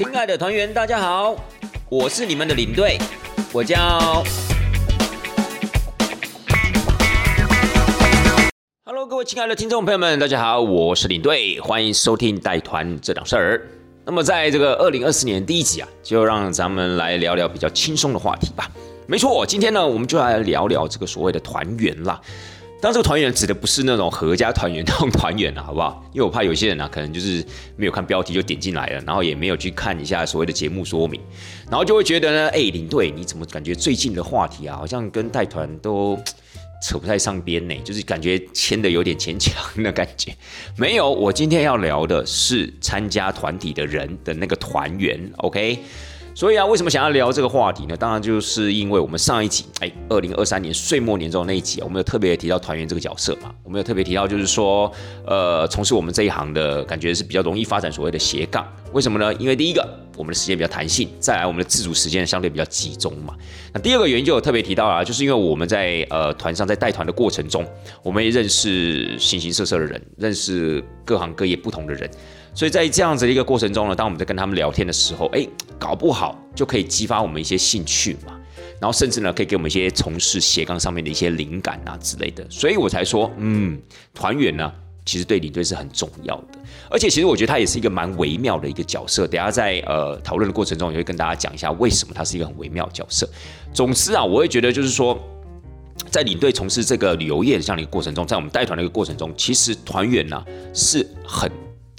亲爱的团员，大家好，我是你们的领队，我叫。Hello，各位亲爱的听众朋友们，大家好，我是领队，欢迎收听带团这档事儿。那么，在这个二零二四年第一集啊，就让咱们来聊聊比较轻松的话题吧。没错，今天呢，我们就来聊聊这个所谓的团员啦。当这个团员指的不是那种合家团圆那种团圆啊，好不好？因为我怕有些人呢，可能就是没有看标题就点进来了，然后也没有去看一下所谓的节目说明，然后就会觉得呢，哎，领队你怎么感觉最近的话题啊，好像跟带团都扯不太上边呢？就是感觉牵的有点牵强的感觉。没有，我今天要聊的是参加团体的人的那个团圆，OK？所以啊，为什么想要聊这个话题呢？当然就是因为我们上一集，哎，二零二三年岁末年终那一集啊，我们有特别提到团员这个角色嘛。我们有特别提到，就是说，呃，从事我们这一行的感觉是比较容易发展所谓的斜杠。为什么呢？因为第一个，我们的时间比较弹性；再来，我们的自主时间相对比较集中嘛。那第二个原因就有特别提到啊，就是因为我们在呃团上在带团的过程中，我们也认识形形色色的人，认识各行各业不同的人。所以在这样子的一个过程中呢，当我们在跟他们聊天的时候，哎，搞不好就可以激发我们一些兴趣嘛，然后甚至呢，可以给我们一些从事斜杠上面的一些灵感啊之类的。所以我才说，嗯，团员呢，其实对领队是很重要的，而且其实我觉得他也是一个蛮微妙的一个角色。等下在呃讨论的过程中，也会跟大家讲一下为什么他是一个很微妙的角色。总之啊，我会觉得就是说，在领队从事这个旅游业的这样的一个过程中，在我们带团的一个过程中，其实团员呢是很。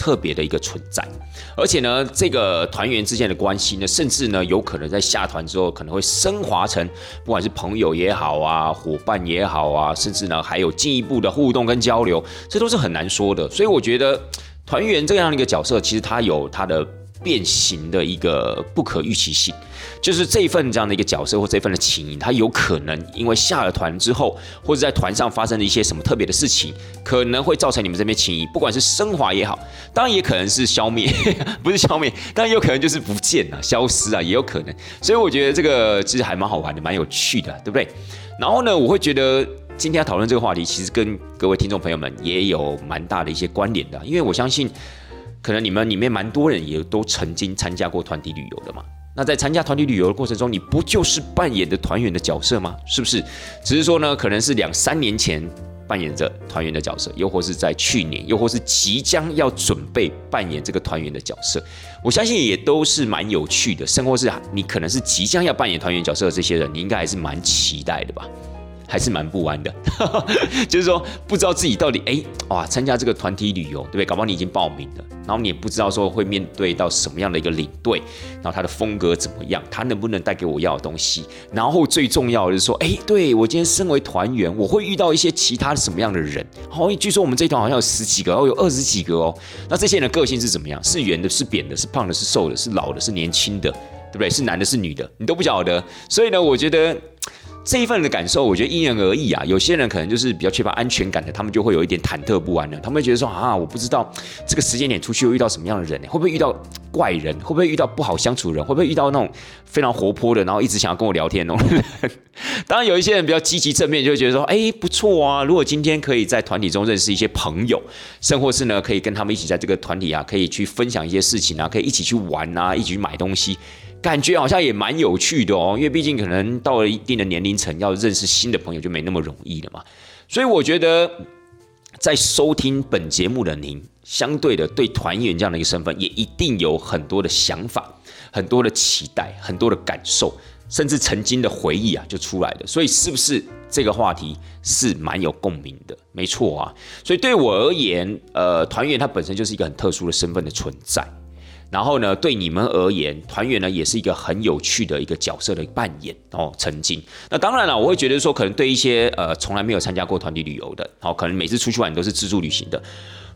特别的一个存在，而且呢，这个团员之间的关系呢，甚至呢，有可能在下团之后，可能会升华成不管是朋友也好啊，伙伴也好啊，甚至呢，还有进一步的互动跟交流，这都是很难说的。所以我觉得团员这样的一个角色，其实他有他的。变形的一个不可预期性，就是这一份这样的一个角色或这份的情谊，它有可能因为下了团之后，或者在团上发生了一些什么特别的事情，可能会造成你们这边情谊，不管是升华也好，当然也可能是消灭，不是消灭，当然也有可能就是不见了、消失啊，也有可能。所以我觉得这个其实还蛮好玩的，蛮有趣的，对不对？然后呢，我会觉得今天要讨论这个话题，其实跟各位听众朋友们也有蛮大的一些关联的，因为我相信。可能你们里面蛮多人也都曾经参加过团体旅游的嘛？那在参加团体旅游的过程中，你不就是扮演的团员的角色吗？是不是？只是说呢，可能是两三年前扮演着团员的角色，又或是在去年，又或是即将要准备扮演这个团员的角色。我相信也都是蛮有趣的，甚或是你可能是即将要扮演团员角色的这些人，你应该还是蛮期待的吧？还是蛮不安的，就是说不知道自己到底哎哇参加这个团体旅游对不对？搞不好你已经报名了，然后你也不知道说会面对到什么样的一个领队，然后他的风格怎么样，他能不能带给我要的东西？然后最重要的是说，哎，对我今天身为团员，我会遇到一些其他的什么样的人？好，据说我们这团好像有十几个哦，有二十几个哦。那这些人的个性是怎么样？是圆的，是扁的，是胖的，是瘦的，是老的，是年轻的，对不对？是男的，是女的，你都不晓得。所以呢，我觉得。这一份的感受，我觉得因人而异啊。有些人可能就是比较缺乏安全感的，他们就会有一点忐忑不安的。他们会觉得说啊，我不知道这个时间点出去会遇到什么样的人呢？会不会遇到怪人？会不会遇到不好相处的人？会不会遇到那种非常活泼的，然后一直想要跟我聊天那种？当然，有一些人比较积极正面，就会觉得说，哎，不错啊。如果今天可以在团体中认识一些朋友，甚或是呢，可以跟他们一起在这个团体啊，可以去分享一些事情啊，可以一起去玩啊，一起去买东西。感觉好像也蛮有趣的哦，因为毕竟可能到了一定的年龄层，要认识新的朋友就没那么容易了嘛。所以我觉得，在收听本节目的您，相对的对团员这样的一个身份，也一定有很多的想法、很多的期待、很多的感受，甚至曾经的回忆啊，就出来了。所以是不是这个话题是蛮有共鸣的？没错啊。所以对我而言，呃，团员他本身就是一个很特殊的身份的存在。然后呢，对你们而言，团员呢也是一个很有趣的一个角色的扮演哦。曾经，那当然了，我会觉得说，可能对一些呃从来没有参加过团体旅游的，好，可能每次出去玩都是自助旅行的，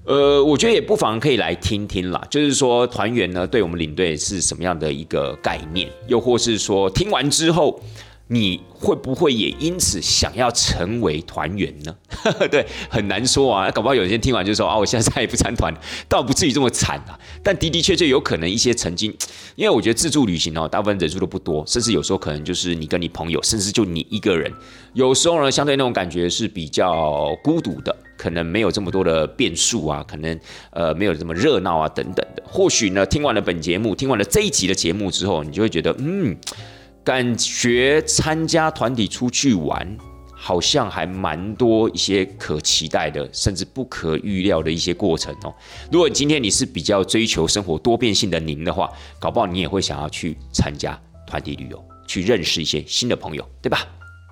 呃，我觉得也不妨可以来听听啦。就是说，团员呢对我们领队是什么样的一个概念，又或是说听完之后，你会不会也因此想要成为团员呢？对，很难说啊。搞不好有些人听完就说啊，我现在再也不参团，倒不至于这么惨啊。但的的确确有可能一些曾经，因为我觉得自助旅行哦，大部分人数都不多，甚至有时候可能就是你跟你朋友，甚至就你一个人，有时候呢，相对那种感觉是比较孤独的，可能没有这么多的变数啊，可能呃没有这么热闹啊等等的。或许呢，听完了本节目，听完了这一集的节目之后，你就会觉得嗯。感觉参加团体出去玩，好像还蛮多一些可期待的，甚至不可预料的一些过程哦。如果今天你是比较追求生活多变性的您的话，搞不好你也会想要去参加团体旅游，去认识一些新的朋友，对吧？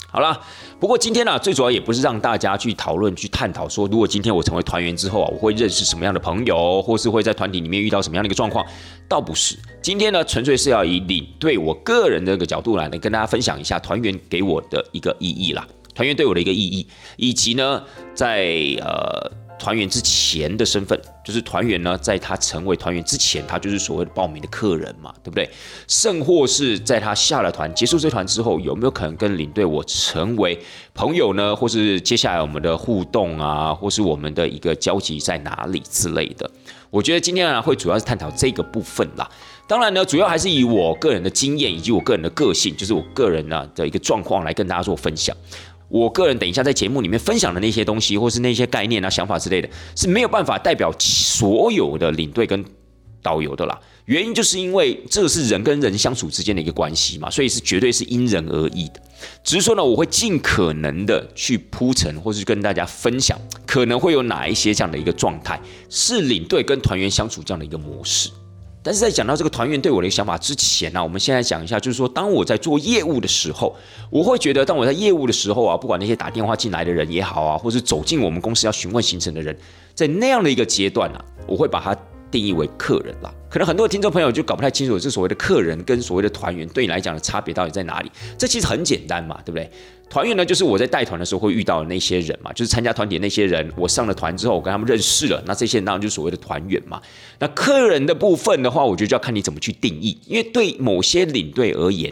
好了，不过今天呢，最主要也不是让大家去讨论、去探讨说，如果今天我成为团员之后啊，我会认识什么样的朋友，或是会在团体里面遇到什么样的一个状况，倒不是。今天呢，纯粹是要以领队我个人的一个角度来，跟大家分享一下团员给我的一个意义啦，团员对我的一个意义，以及呢，在呃。团员之前的身份就是团员呢，在他成为团员之前，他就是所谓的报名的客人嘛，对不对？甚或是在他下了团、结束这团之后，有没有可能跟领队我成为朋友呢？或是接下来我们的互动啊，或是我们的一个交集在哪里之类的？我觉得今天呢，会主要是探讨这个部分啦。当然呢，主要还是以我个人的经验以及我个人的个性，就是我个人呢的一个状况来跟大家做分享。我个人等一下在节目里面分享的那些东西，或是那些概念啊、想法之类的，是没有办法代表所有的领队跟导游的啦。原因就是因为这个是人跟人相处之间的一个关系嘛，所以是绝对是因人而异的。只是说呢，我会尽可能的去铺陈，或是跟大家分享，可能会有哪一些这样的一个状态，是领队跟团员相处这样的一个模式。但是在讲到这个团员对我的想法之前呢，我们先来讲一下，就是说，当我在做业务的时候，我会觉得，当我在业务的时候啊，不管那些打电话进来的人也好啊，或是走进我们公司要询问行程的人，在那样的一个阶段呢，我会把它定义为客人啦。可能很多听众朋友就搞不太清楚，这所谓的客人跟所谓的团员对你来讲的差别到底在哪里？这其实很简单嘛，对不对？团员呢，就是我在带团的时候会遇到的那些人嘛，就是参加团体那些人。我上了团之后，我跟他们认识了，那这些人当然就是所谓的团员嘛。那客人的部分的话，我觉得就要看你怎么去定义，因为对某些领队而言，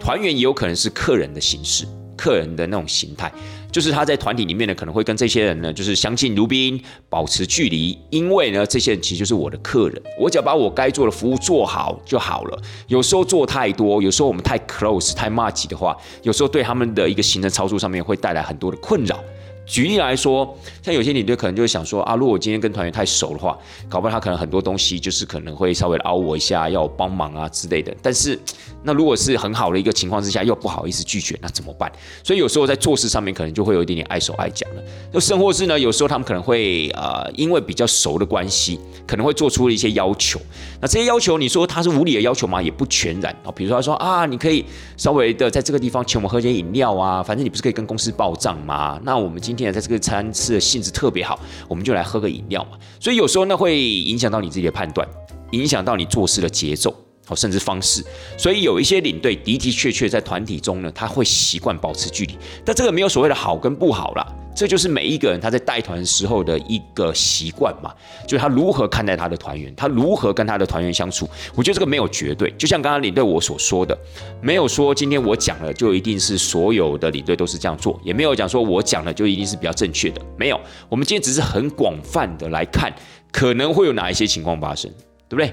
团员也有可能是客人的形式。客人的那种形态，就是他在团体里面呢，可能会跟这些人呢，就是相敬如宾，保持距离。因为呢，这些人其实就是我的客人，我只要把我该做的服务做好就好了。有时候做太多，有时候我们太 close、太 much 的话，有时候对他们的一个行程操作上面会带来很多的困扰。举例来说，像有些领队可能就会想说啊，如果我今天跟团员太熟的话，搞不好他可能很多东西就是可能会稍微凹我一下，要我帮忙啊之类的。但是那如果是很好的一个情况之下，又不好意思拒绝，那怎么办？所以有时候在做事上面可能就会有一点点碍手碍脚了。就甚或是呢，有时候他们可能会呃，因为比较熟的关系，可能会做出了一些要求。那这些要求，你说他是无理的要求吗？也不全然啊。比如说他说啊，你可以稍微的在这个地方请我们喝些饮料啊，反正你不是可以跟公司报账吗？那我们今今天在这个餐吃的性质特别好，我们就来喝个饮料嘛。所以有时候呢会影响到你自己的判断，影响到你做事的节奏。哦，甚至方式，所以有一些领队的的确确在团体中呢，他会习惯保持距离，但这个没有所谓的好跟不好啦，这就是每一个人他在带团时候的一个习惯嘛，就是他如何看待他的团员，他如何跟他的团员相处。我觉得这个没有绝对，就像刚刚领队我所说的，没有说今天我讲了就一定是所有的领队都是这样做，也没有讲说我讲了就一定是比较正确的，没有。我们今天只是很广泛的来看，可能会有哪一些情况发生，对不对？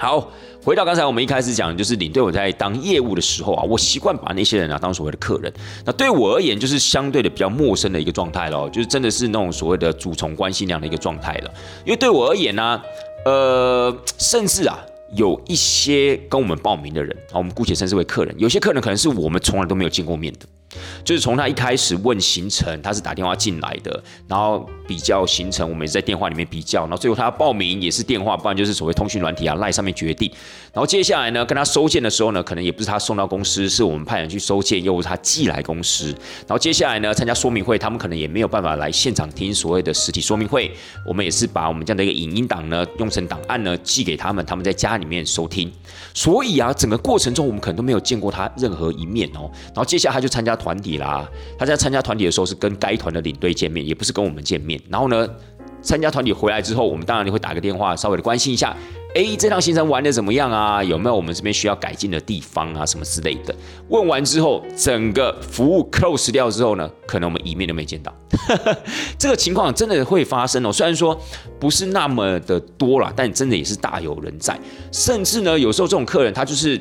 好。回到刚才我们一开始讲，就是领队我在当业务的时候啊，我习惯把那些人啊当所谓的客人。那对我而言，就是相对的比较陌生的一个状态咯，就是真的是那种所谓的主从关系那样的一个状态了。因为对我而言呢，呃，甚至啊，有一些跟我们报名的人啊，我们姑且称之为客人，有些客人可能是我们从来都没有见过面的。就是从他一开始问行程，他是打电话进来的，然后比较行程，我们也是在电话里面比较，然后最后他报名也是电话，不然就是所谓通讯软体啊赖上面决定。然后接下来呢，跟他收件的时候呢，可能也不是他送到公司，是我们派人去收件，又是他寄来公司。然后接下来呢，参加说明会，他们可能也没有办法来现场听所谓的实体说明会，我们也是把我们这样的一个影音档呢，用成档案呢寄给他们，他们在家里面收听。所以啊，整个过程中我们可能都没有见过他任何一面哦。然后接下来他就参加团体啦，他在参加团体的时候是跟该团的领队见面，也不是跟我们见面。然后呢，参加团体回来之后，我们当然就会打个电话，稍微的关心一下，哎，这趟行程玩的怎么样啊？有没有我们这边需要改进的地方啊？什么之类的？问完之后，整个服务 close 掉之后呢，可能我们一面都没见到。这个情况真的会发生哦。虽然说不是那么的多了，但真的也是大有人在。甚至呢，有时候这种客人他就是。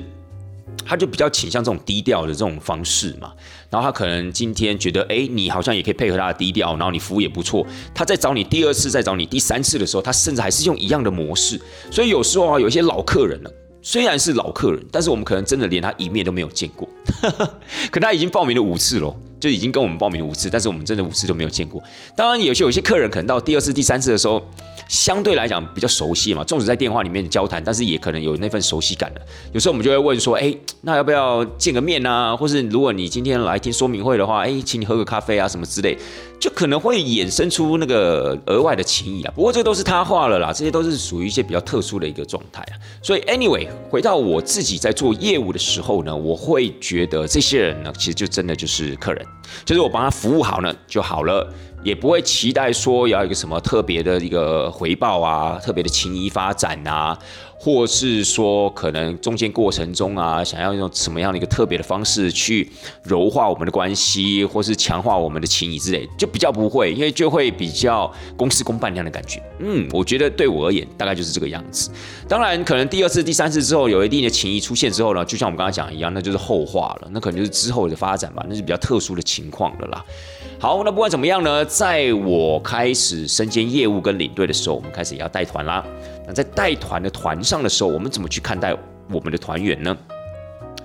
他就比较倾向这种低调的这种方式嘛，然后他可能今天觉得，哎，你好像也可以配合他的低调，然后你服务也不错，他在找你第二次，再找你第三次的时候，他甚至还是用一样的模式。所以有时候啊，有一些老客人呢，虽然是老客人，但是我们可能真的连他一面都没有见过，可他已经报名了五次了，就已经跟我们报名五次，但是我们真的五次都没有见过。当然，有些有些客人可能到第二次、第三次的时候。相对来讲比较熟悉嘛，纵使在电话里面交谈，但是也可能有那份熟悉感的。有时候我们就会问说，哎，那要不要见个面啊？或是如果你今天来听说明会的话，哎，请你喝个咖啡啊，什么之类，就可能会衍生出那个额外的情谊啊。不过这都是他话了啦，这些都是属于一些比较特殊的一个状态啊。所以，anyway，回到我自己在做业务的时候呢，我会觉得这些人呢，其实就真的就是客人，就是我帮他服务好呢就好了。也不会期待说要一个什么特别的一个回报啊，特别的情谊发展啊，或是说可能中间过程中啊，想要用什么样的一个特别的方式去柔化我们的关系，或是强化我们的情谊之类，就比较不会，因为就会比较公事公办那样的感觉。嗯，我觉得对我而言大概就是这个样子。当然，可能第二次、第三次之后有一定的情谊出现之后呢，就像我们刚刚讲一样，那就是后话了，那可能就是之后的发展吧，那是比较特殊的情况了啦。好，那不管怎么样呢，在我开始身兼业务跟领队的时候，我们开始也要带团啦。那在带团的团上的时候，我们怎么去看待我们的团员呢？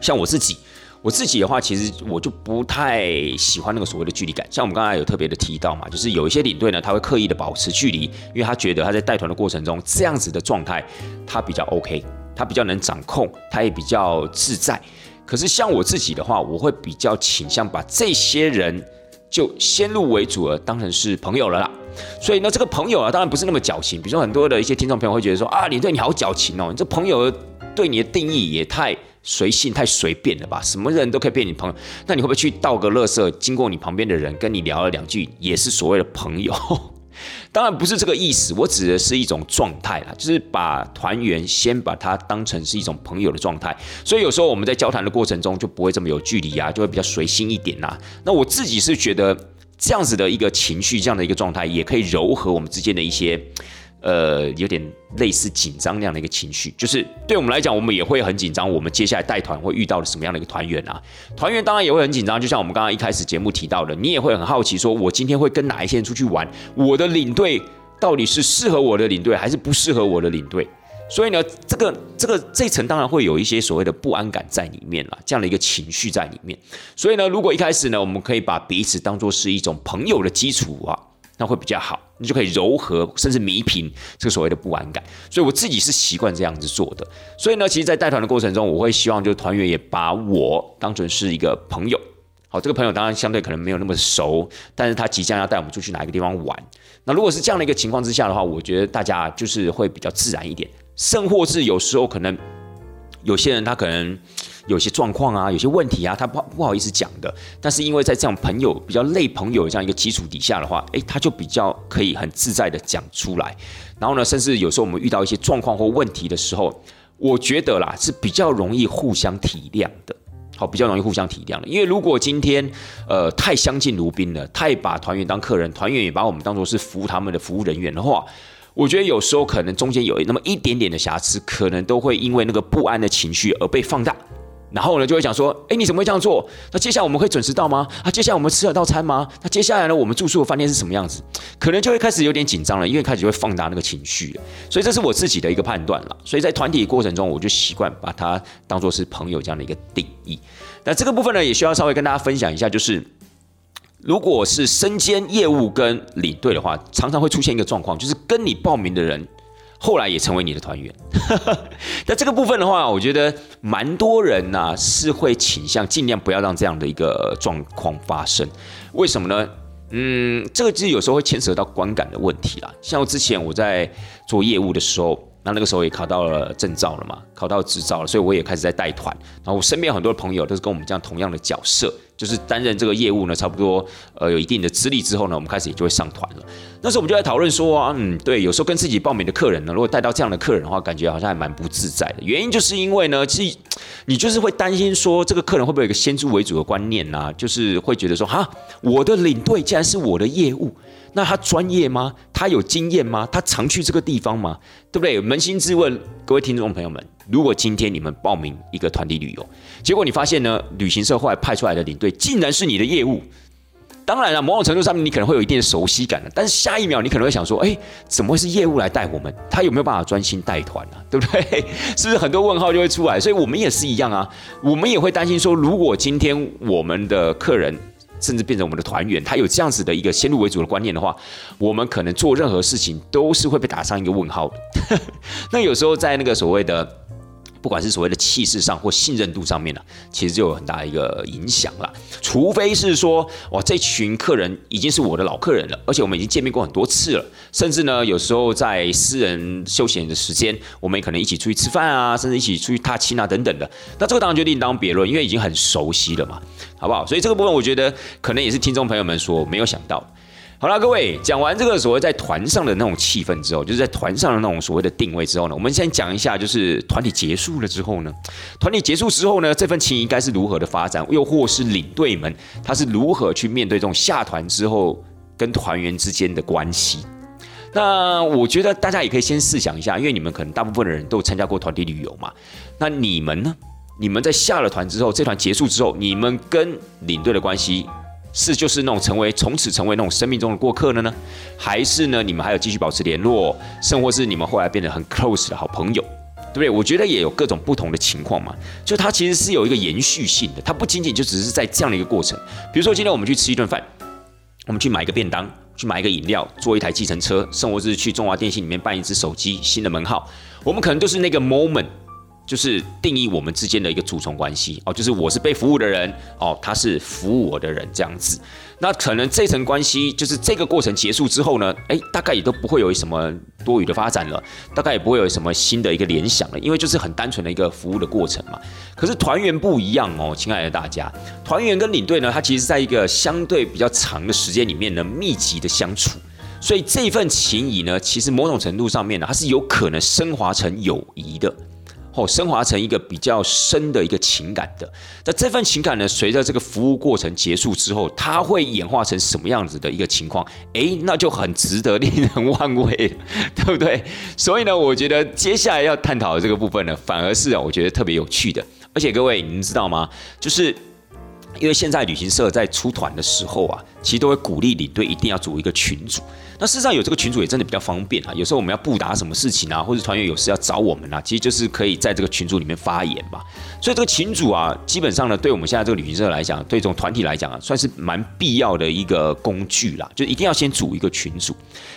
像我自己，我自己的话，其实我就不太喜欢那个所谓的距离感。像我们刚才有特别的提到嘛，就是有一些领队呢，他会刻意的保持距离，因为他觉得他在带团的过程中，这样子的状态他比较 OK，他比较能掌控，他也比较自在。可是像我自己的话，我会比较倾向把这些人。就先入为主了，当然是朋友了啦。所以呢，这个朋友啊，当然不是那么矫情。比如说，很多的一些听众朋友会觉得说啊，你对你好矫情哦，你这朋友对你的定义也太随性、太随便了吧？什么人都可以变你朋友，那你会不会去倒个垃圾，经过你旁边的人跟你聊了两句，也是所谓的朋友？当然不是这个意思，我指的是一种状态啦，就是把团员先把它当成是一种朋友的状态，所以有时候我们在交谈的过程中就不会这么有距离啊，就会比较随心一点呐。那我自己是觉得这样子的一个情绪，这样的一个状态，也可以柔和我们之间的一些。呃，有点类似紧张那样的一个情绪，就是对我们来讲，我们也会很紧张。我们接下来带团会遇到的什么样的一个团员啊？团员当然也会很紧张，就像我们刚刚一开始节目提到的，你也会很好奇，说我今天会跟哪一些人出去玩？我的领队到底是适合我的领队，还是不适合我的领队？所以呢，这个这个这层当然会有一些所谓的不安感在里面了，这样的一个情绪在里面。所以呢，如果一开始呢，我们可以把彼此当做是一种朋友的基础啊。那会比较好，你就可以柔和甚至弥平这个所谓的不安感。所以我自己是习惯这样子做的。所以呢，其实，在带团的过程中，我会希望就是团员也把我当成是一个朋友。好，这个朋友当然相对可能没有那么熟，但是他即将要带我们出去哪一个地方玩。那如果是这样的一个情况之下的话，我觉得大家就是会比较自然一点。甚或是有时候可能有些人他可能。有些状况啊，有些问题啊，他不不好意思讲的。但是因为在这样朋友比较累朋友这样一个基础底下的话，诶，他就比较可以很自在的讲出来。然后呢，甚至有时候我们遇到一些状况或问题的时候，我觉得啦是比较容易互相体谅的。好，比较容易互相体谅的。因为如果今天呃太相敬如宾了，太把团员当客人，团员也把我们当做是服务他们的服务人员的话，我觉得有时候可能中间有那么一点点的瑕疵，可能都会因为那个不安的情绪而被放大。然后呢，就会讲说，哎，你怎么会这样做？那接下来我们会准时到吗？啊，接下来我们吃得到餐吗？那接下来呢，我们住宿的饭店是什么样子？可能就会开始有点紧张了，因为开始会放大那个情绪了。所以这是我自己的一个判断了。所以在团体过程中，我就习惯把它当做是朋友这样的一个定义。那这个部分呢，也需要稍微跟大家分享一下，就是如果是身兼业务跟领队的话，常常会出现一个状况，就是跟你报名的人。后来也成为你的团员，那这个部分的话，我觉得蛮多人呐是会倾向尽量不要让这样的一个状况发生。为什么呢？嗯，这个其实有时候会牵扯到观感的问题啦。像之前我在做业务的时候，那那个时候也考到了证照了嘛，考到执照了，所以我也开始在带团。然后我身边很多朋友都是跟我们这样同样的角色，就是担任这个业务呢，差不多呃有一定的资历之后呢，我们开始也就会上团了。那时候我们就在讨论说啊，嗯，对，有时候跟自己报名的客人呢，如果带到这样的客人的话，感觉好像还蛮不自在的。原因就是因为呢，其实你就是会担心说，这个客人会不会有一个先入为主的观念呐？就是会觉得说，哈，我的领队竟然是我的业务。那他专业吗？他有经验吗？他常去这个地方吗？对不对？扪心自问，各位听众朋友们，如果今天你们报名一个团体旅游，结果你发现呢，旅行社后来派出来的领队竟然是你的业务，当然了，某种程度上面你可能会有一定的熟悉感的，但是下一秒你可能会想说，哎，怎么会是业务来带我们？他有没有办法专心带团啊？对不对？是不是很多问号就会出来？所以我们也是一样啊，我们也会担心说，如果今天我们的客人。甚至变成我们的团员，他有这样子的一个先入为主的观念的话，我们可能做任何事情都是会被打上一个问号的。那有时候在那个所谓的。不管是所谓的气势上或信任度上面呢，其实就有很大一个影响了。除非是说，哇，这群客人已经是我的老客人了，而且我们已经见面过很多次了，甚至呢，有时候在私人休闲的时间，我们也可能一起出去吃饭啊，甚至一起出去踏青啊等等的。那这个当然就另当别论，因为已经很熟悉了嘛，好不好？所以这个部分，我觉得可能也是听众朋友们所没有想到。好了，各位讲完这个所谓在团上的那种气氛之后，就是在团上的那种所谓的定位之后呢，我们先讲一下，就是团体结束了之后呢，团体结束之后呢，这份情谊该是如何的发展，又或是领队们他是如何去面对这种下团之后跟团员之间的关系？那我觉得大家也可以先试想一下，因为你们可能大部分的人都参加过团体旅游嘛，那你们呢？你们在下了团之后，这团结束之后，你们跟领队的关系？是就是那种成为从此成为那种生命中的过客了呢，还是呢你们还有继续保持联络，甚或是你们后来变得很 close 的好朋友，对不对？我觉得也有各种不同的情况嘛，就它其实是有一个延续性的，它不仅仅就只是在这样的一个过程。比如说今天我们去吃一顿饭，我们去买一个便当，去买一个饮料，坐一台计程车，甚或是去中华电信里面办一支手机新的门号，我们可能都是那个 moment。就是定义我们之间的一个主从关系哦，就是我是被服务的人哦，他是服务我的人这样子。那可能这层关系就是这个过程结束之后呢，哎，大概也都不会有什么多余的发展了，大概也不会有什么新的一个联想了，因为就是很单纯的一个服务的过程嘛。可是团员不一样哦，亲爱的大家，团员跟领队呢，他其实在一个相对比较长的时间里面呢，密集的相处，所以这份情谊呢，其实某种程度上面呢，它是有可能升华成友谊的。哦，升华成一个比较深的一个情感的，那这份情感呢，随着这个服务过程结束之后，它会演化成什么样子的一个情况？诶，那就很值得令人 玩味，对不对？所以呢，我觉得接下来要探讨的这个部分呢，反而是啊，我觉得特别有趣的。而且各位，你们知道吗？就是因为现在旅行社在出团的时候啊，其实都会鼓励领队一定要组一个群组。那事实上有这个群组也真的比较方便啊。有时候我们要布达什么事情啊，或者团员有事要找我们啊，其实就是可以在这个群组里面发言嘛。所以这个群组啊，基本上呢，对我们现在这个旅行社来讲，对这种团体来讲啊，算是蛮必要的一个工具啦。就一定要先组一个群组。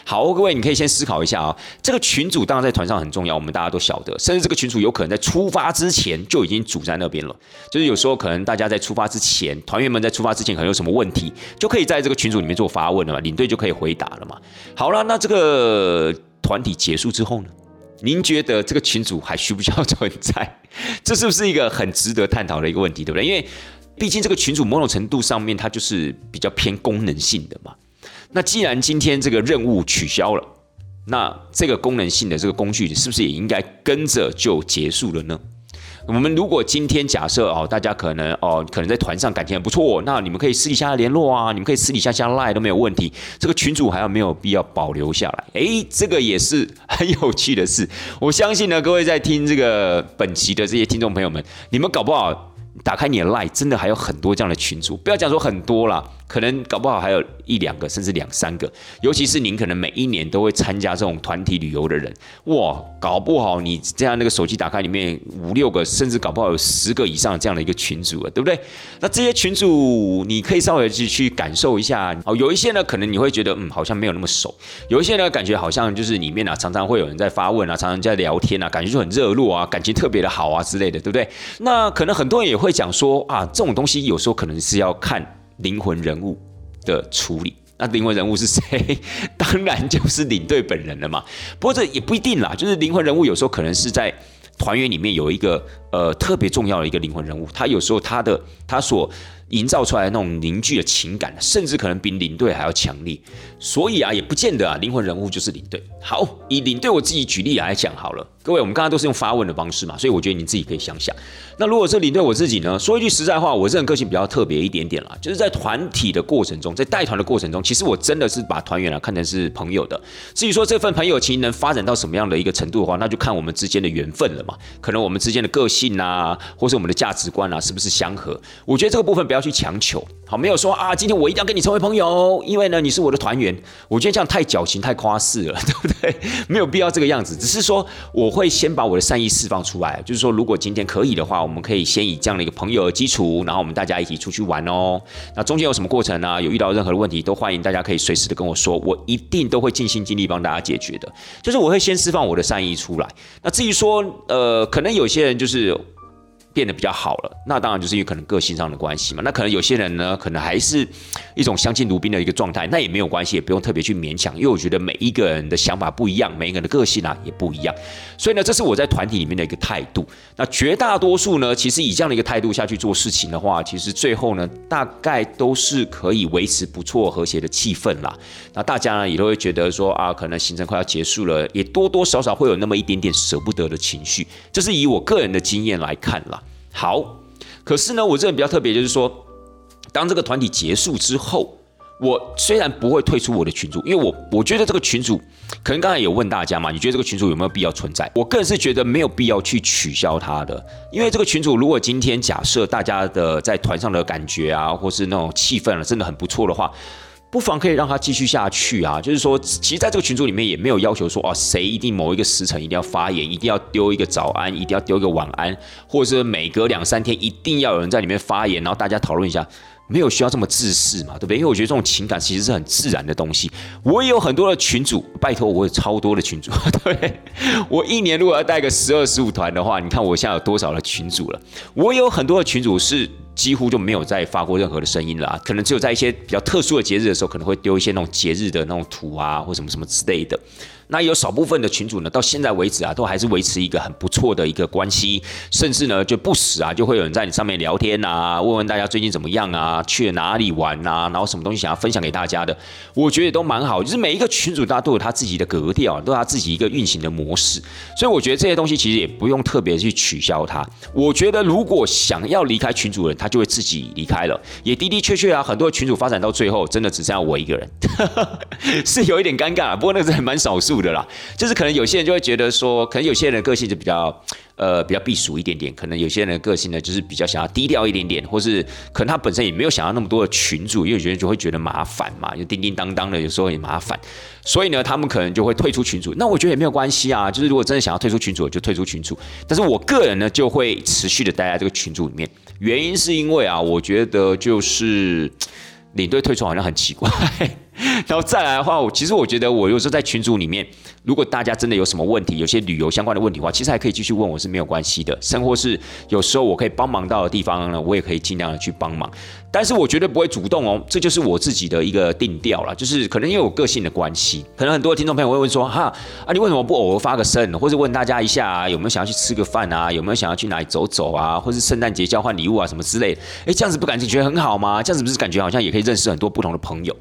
好，各位你可以先思考一下啊。这个群组当然在团上很重要，我们大家都晓得。甚至这个群组有可能在出发之前就已经组在那边了。就是有时候可能大家在出发之前，团员们在出发之前可能有什么问题，就可以在这个群组里面做发问了嘛，领队就可以回答了嘛。好了，那这个团体结束之后呢？您觉得这个群主还需不需要存在？这是不是一个很值得探讨的一个问题，对不对？因为毕竟这个群主某种程度上面，它就是比较偏功能性的嘛。那既然今天这个任务取消了，那这个功能性的这个工具是不是也应该跟着就结束了呢？我们如果今天假设哦，大家可能哦，可能在团上感情很不错，那你们可以私底下联络啊，你们可以私底下加赖都没有问题。这个群主还有没有必要保留下来？诶，这个也是很有趣的事。我相信呢，各位在听这个本期的这些听众朋友们，你们搞不好打开你的赖，真的还有很多这样的群主，不要讲说很多啦。可能搞不好还有一两个，甚至两三个。尤其是您可能每一年都会参加这种团体旅游的人，哇，搞不好你这样那个手机打开里面五六个，甚至搞不好有十个以上这样的一个群组了，对不对？那这些群组你可以稍微去去感受一下哦。有一些呢，可能你会觉得嗯，好像没有那么熟；有一些呢，感觉好像就是里面啊，常常会有人在发问啊，常常在聊天啊，感觉就很热络啊，感情特别的好啊之类的，对不对？那可能很多人也会讲说啊，这种东西有时候可能是要看。灵魂人物的处理那灵魂人物是谁？当然就是领队本人了嘛。不过这也不一定啦，就是灵魂人物有时候可能是在团员里面有一个呃特别重要的一个灵魂人物，他有时候他的他所。营造出来的那种凝聚的情感，甚至可能比领队还要强烈。所以啊，也不见得啊，灵魂人物就是领队。好，以领队我自己举例来讲好了。各位，我们刚刚都是用发问的方式嘛，所以我觉得你自己可以想想。那如果是领队我自己呢？说一句实在话，我这人个性比较特别一点点啦，就是在团体的过程中，在带团的过程中，其实我真的是把团员啊看成是朋友的。至于说这份朋友情能发展到什么样的一个程度的话，那就看我们之间的缘分了嘛。可能我们之间的个性啊，或是我们的价值观啊，是不是相合？我觉得这个部分比较要去强求。好，没有说啊，今天我一定要跟你成为朋友，因为呢你是我的团员。我觉得这样太矫情、太夸饰了，对不对？没有必要这个样子。只是说我会先把我的善意释放出来，就是说如果今天可以的话，我们可以先以这样的一个朋友的基础，然后我们大家一起出去玩哦。那中间有什么过程呢？有遇到任何的问题，都欢迎大家可以随时的跟我说，我一定都会尽心尽力帮大家解决的。就是我会先释放我的善意出来。那至于说，呃，可能有些人就是。变得比较好了，那当然就是因为可能个性上的关系嘛。那可能有些人呢，可能还是一种相敬如宾的一个状态，那也没有关系，也不用特别去勉强。因为我觉得每一个人的想法不一样，每一个人的个性啊也不一样。所以呢，这是我在团体里面的一个态度。那绝大多数呢，其实以这样的一个态度下去做事情的话，其实最后呢，大概都是可以维持不错和谐的气氛啦。那大家呢，也都会觉得说啊，可能行程快要结束了，也多多少少会有那么一点点舍不得的情绪。这是以我个人的经验来看啦。好，可是呢，我这人比较特别，就是说，当这个团体结束之后，我虽然不会退出我的群组，因为我我觉得这个群组，可能刚才有问大家嘛，你觉得这个群组有没有必要存在？我个人是觉得没有必要去取消它的，因为这个群组如果今天假设大家的在团上的感觉啊，或是那种气氛啊，真的很不错的话。不妨可以让他继续下去啊！就是说，其实在这个群组里面也没有要求说，啊，谁一定某一个时辰一定要发言，一定要丢一个早安，一定要丢一个晚安，或者是每隔两三天一定要有人在里面发言，然后大家讨论一下，没有需要这么自私嘛，对不对？因为我觉得这种情感其实是很自然的东西。我也有很多的群主，拜托，我有超多的群主，对我一年如果要带个十二十五团的话，你看我现在有多少的群主了？我有很多的群主是。几乎就没有再发过任何的声音了，可能只有在一些比较特殊的节日的时候，可能会丢一些那种节日的那种图啊，或什么什么之类的。那有少部分的群主呢，到现在为止啊，都还是维持一个很不错的一个关系，甚至呢就不时啊，就会有人在你上面聊天啊，问问大家最近怎么样啊，去了哪里玩啊，然后什么东西想要分享给大家的，我觉得都蛮好。就是每一个群主，大家都有他自己的格调，都有他自己一个运行的模式，所以我觉得这些东西其实也不用特别去取消它。我觉得如果想要离开群主的人，他就会自己离开了，也的的确确啊，很多群主发展到最后，真的只剩下我一个人，是有一点尴尬，不过那个是蛮少数。的啦，就是可能有些人就会觉得说，可能有些人的个性就比较，呃，比较避暑一点点。可能有些人的个性呢，就是比较想要低调一点点，或是可能他本身也没有想要那么多的群主，因为有些人就会觉得麻烦嘛，就叮叮当当的，有时候也麻烦。所以呢，他们可能就会退出群组。那我觉得也没有关系啊，就是如果真的想要退出群组，就退出群组。但是我个人呢，就会持续的待在这个群组里面。原因是因为啊，我觉得就是领队退出好像很奇怪。然后再来的话，我其实我觉得，我有时候在群组里面，如果大家真的有什么问题，有些旅游相关的问题的话，其实还可以继续问，我是没有关系的。生活是有时候我可以帮忙到的地方呢，我也可以尽量的去帮忙。但是我绝对不会主动哦，这就是我自己的一个定调了。就是可能因为我个性的关系，可能很多听众朋友会问说，哈啊，你为什么不偶尔发个声，或者问大家一下有没有想要去吃个饭啊，有没有想要去哪里走走啊，或是圣诞节交换礼物啊什么之类的？哎，这样子不感觉很好吗？这样子不是感觉好像也可以认识很多不同的朋友？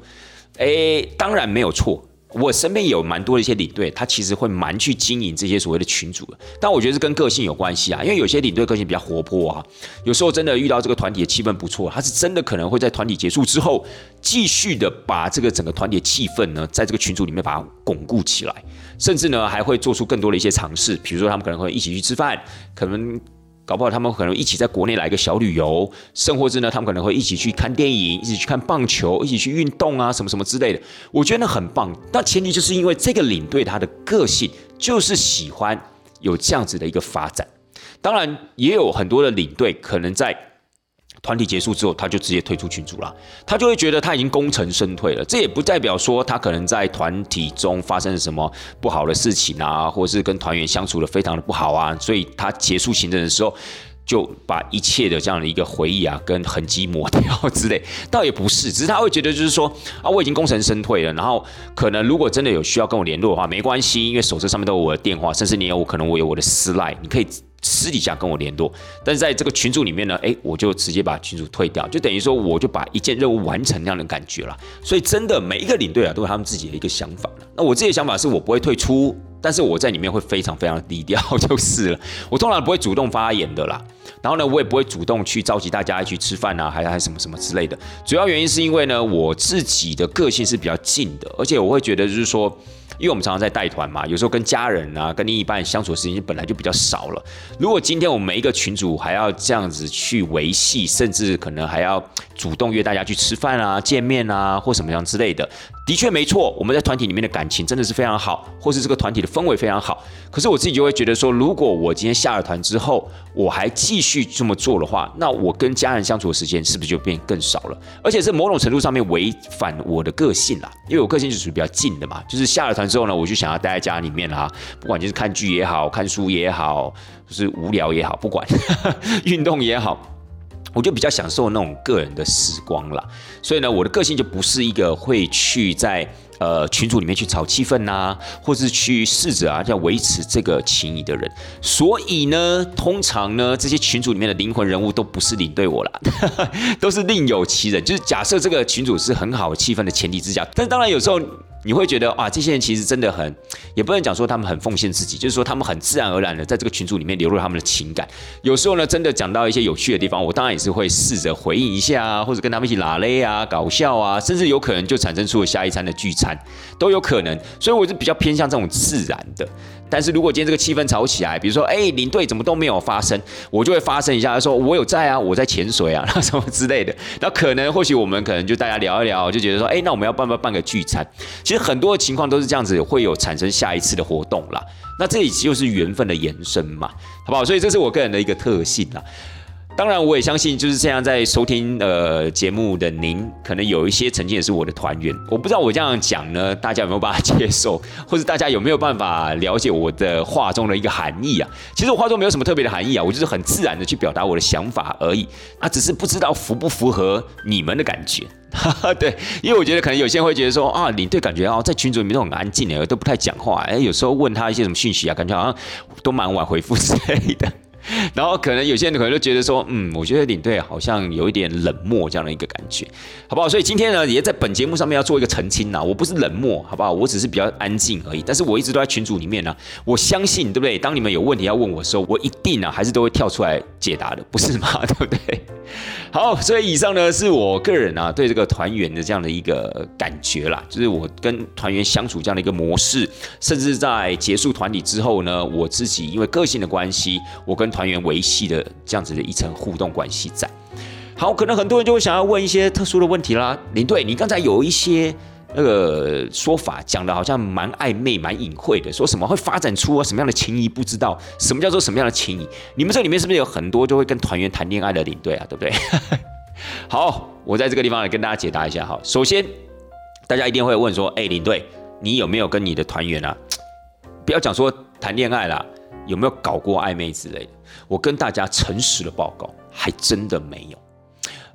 哎，当然没有错。我身边有蛮多的一些领队，他其实会蛮去经营这些所谓的群主的。但我觉得是跟个性有关系啊，因为有些领队个性比较活泼啊，有时候真的遇到这个团体的气氛不错，他是真的可能会在团体结束之后，继续的把这个整个团体的气氛呢，在这个群组里面把它巩固起来，甚至呢还会做出更多的一些尝试，比如说他们可能会一起去吃饭，可能。搞不好他们可能一起在国内来个小旅游，甚或是呢，他们可能会一起去看电影，一起去看棒球，一起去运动啊，什么什么之类的。我觉得那很棒，但前提就是因为这个领队他的个性就是喜欢有这样子的一个发展。当然，也有很多的领队可能在。团体结束之后，他就直接退出群组了，他就会觉得他已经功成身退了。这也不代表说他可能在团体中发生了什么不好的事情啊，或者是跟团员相处的非常的不好啊，所以他结束行程的时候，就把一切的这样的一个回忆啊跟痕迹抹掉 之类，倒也不是，只是他会觉得就是说啊，我已经功成身退了，然后可能如果真的有需要跟我联络的话，没关系，因为手册上面都有我的电话，甚至你有我可能我有我的私赖，你可以。私底下跟我联络，但是在这个群组里面呢，哎，我就直接把群组退掉，就等于说我就把一件任务完成那样的感觉了。所以真的每一个领队啊，都有他们自己的一个想法那我自己的想法是我不会退出，但是我在里面会非常非常低调 就是了。我通常不会主动发言的啦。然后呢，我也不会主动去召集大家一起吃饭啊，还还什么什么之类的。主要原因是因为呢，我自己的个性是比较近的，而且我会觉得就是说。因为我们常常在带团嘛，有时候跟家人啊、跟另一半相处的时间本来就比较少了。如果今天我们每一个群主还要这样子去维系，甚至可能还要主动约大家去吃饭啊、见面啊，或什么样之类的。的确没错，我们在团体里面的感情真的是非常好，或是这个团体的氛围非常好。可是我自己就会觉得说，如果我今天下了团之后，我还继续这么做的话，那我跟家人相处的时间是不是就变更少了？而且是某种程度上面违反我的个性啦，因为我个性是属于比较近的嘛，就是下了团之后呢，我就想要待在家里面啦，不管就是看剧也好看书也好，就是无聊也好，不管 运动也好。我就比较享受那种个人的时光啦，所以呢，我的个性就不是一个会去在呃群组里面去炒气氛呐，或是去试着啊要维持这个情谊的人。所以呢，通常呢，这些群组里面的灵魂人物都不是领队我啦，都是另有其人。就是假设这个群组是很好气氛的前提之下，但是当然有时候。你会觉得啊，这些人其实真的很，也不能讲说他们很奉献自己，就是说他们很自然而然的在这个群组里面流露他们的情感。有时候呢，真的讲到一些有趣的地方，我当然也是会试着回应一下啊，或者跟他们一起拉勒啊、搞笑啊，甚至有可能就产生出了下一餐的聚餐，都有可能。所以我是比较偏向这种自然的。但是如果今天这个气氛吵起来，比如说，哎，领队怎么都没有发生，我就会发声一下，说我有在啊，我在潜水啊，那 什么之类的。那可能或许我们可能就大家聊一聊，就觉得说，哎，那我们要办不办个聚餐？其实很多的情况都是这样子，会有产生下一次的活动啦。那这里就是缘分的延伸嘛，好不好？所以这是我个人的一个特性啦。当然，我也相信就是这样，在收听呃节目的您，可能有一些曾经也是我的团员。我不知道我这样讲呢，大家有没有办法接受，或者大家有没有办法了解我的话中的一个含义啊？其实我话中没有什么特别的含义啊，我就是很自然的去表达我的想法而已。啊，只是不知道符不符合你们的感觉。对，因为我觉得可能有些人会觉得说啊，领队感觉啊，在群组里面都很安静的，都不太讲话。哎，有时候问他一些什么讯息啊，感觉好像都蛮晚回复之类的。然后可能有些人可能就觉得说，嗯，我觉得领队好像有一点冷漠这样的一个感觉，好不好？所以今天呢，也在本节目上面要做一个澄清呐，我不是冷漠，好不好？我只是比较安静而已。但是我一直都在群组里面呢，我相信，对不对？当你们有问题要问我的时候，我一定啊，还是都会跳出来解答的，不是吗？对不对？好，所以以上呢是我个人啊对这个团员的这样的一个感觉啦，就是我跟团员相处这样的一个模式，甚至在结束团体之后呢，我自己因为个性的关系，我跟团员维系的这样子的一层互动关系在。好，可能很多人就会想要问一些特殊的问题啦。林队，你刚才有一些那个说法讲的好像蛮暧昧、蛮隐晦的，说什么会发展出什么样的情谊？不知道什么叫做什么样的情谊？你们这里面是不是有很多就会跟团员谈恋爱的领队啊？对不对？好，我在这个地方来跟大家解答一下哈。首先，大家一定会问说，哎，领队，你有没有跟你的团员啊？不要讲说谈恋爱啦。有没有搞过暧昧之类的？我跟大家诚实的报告，还真的没有。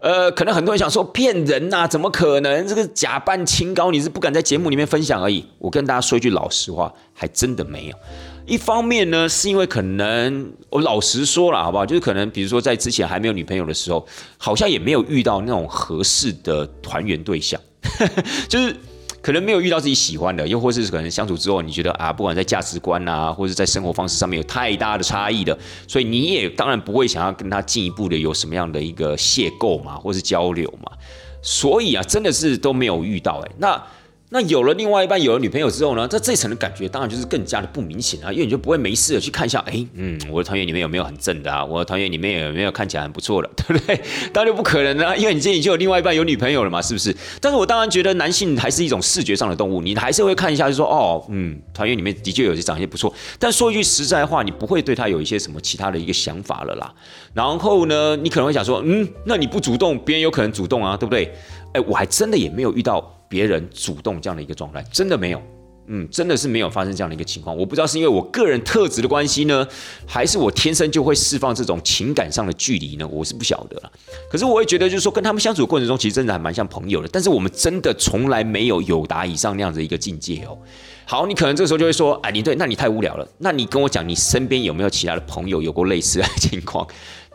呃，可能很多人想说骗人呐，怎么可能？这个假扮清高，你是不敢在节目里面分享而已。我跟大家说一句老实话，还真的没有。一方面呢，是因为可能我老实说了，好不好？就是可能，比如说在之前还没有女朋友的时候，好像也没有遇到那种合适的团圆对象，就是。可能没有遇到自己喜欢的，又或是可能相处之后，你觉得啊，不管在价值观啊，或者在生活方式上面有太大的差异的，所以你也当然不会想要跟他进一步的有什么样的一个邂逅嘛，或是交流嘛。所以啊，真的是都没有遇到哎，那。那有了另外一半，有了女朋友之后呢？这这层的感觉当然就是更加的不明显啊，因为你就不会没事的去看一下，哎，嗯，我的团员里面有没有很正的啊？我的团员里面有没有看起来很不错的，对不对？当然就不可能啊，因为你这已经有另外一半有女朋友了嘛，是不是？但是我当然觉得男性还是一种视觉上的动物，你还是会看一下，就说哦，嗯，团员里面的确有些长得不错。但说一句实在话，你不会对他有一些什么其他的一个想法了啦。然后呢，你可能会想说，嗯，那你不主动，别人有可能主动啊，对不对？哎，我还真的也没有遇到。别人主动这样的一个状态，真的没有，嗯，真的是没有发生这样的一个情况。我不知道是因为我个人特质的关系呢，还是我天生就会释放这种情感上的距离呢？我是不晓得了。可是我会觉得，就是说跟他们相处的过程中，其实真的还蛮像朋友的。但是我们真的从来没有有达以上那样的一个境界哦。好，你可能这时候就会说，哎，你对，那你太无聊了。那你跟我讲，你身边有没有其他的朋友有过类似的情况？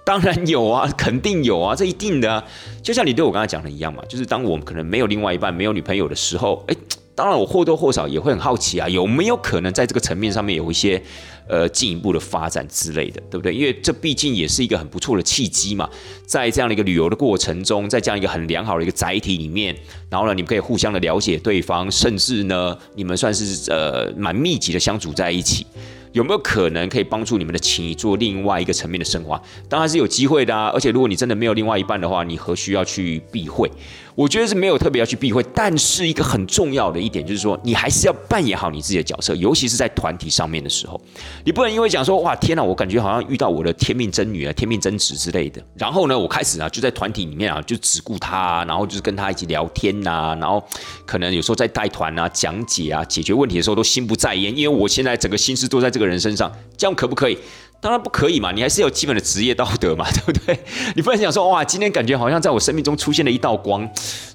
当然有啊，肯定有啊，这一定的。就像你对我刚才讲的一样嘛，就是当我们可能没有另外一半、没有女朋友的时候，哎。当然，我或多或少也会很好奇啊，有没有可能在这个层面上面有一些呃进一步的发展之类的，对不对？因为这毕竟也是一个很不错的契机嘛，在这样的一个旅游的过程中，在这样一个很良好的一个载体里面，然后呢，你们可以互相的了解对方，甚至呢，你们算是呃蛮密集的相处在一起。有没有可能可以帮助你们的情谊做另外一个层面的升华？当然是有机会的啊！而且如果你真的没有另外一半的话，你何须要去避讳？我觉得是没有特别要去避讳，但是一个很重要的一点就是说，你还是要扮演好你自己的角色，尤其是在团体上面的时候，你不能因为讲说哇天哪，我感觉好像遇到我的天命真女啊、天命真子之类的，然后呢，我开始啊就在团体里面啊就只顾他，然后就是跟他一起聊天呐，然后可能有时候在带团啊、讲解啊、解决问题的时候都心不在焉，因为我现在整个心思都在这个人身上，这样可不可以？当然不可以嘛，你还是有基本的职业道德嘛，对不对？你不能想说哇，今天感觉好像在我生命中出现了一道光，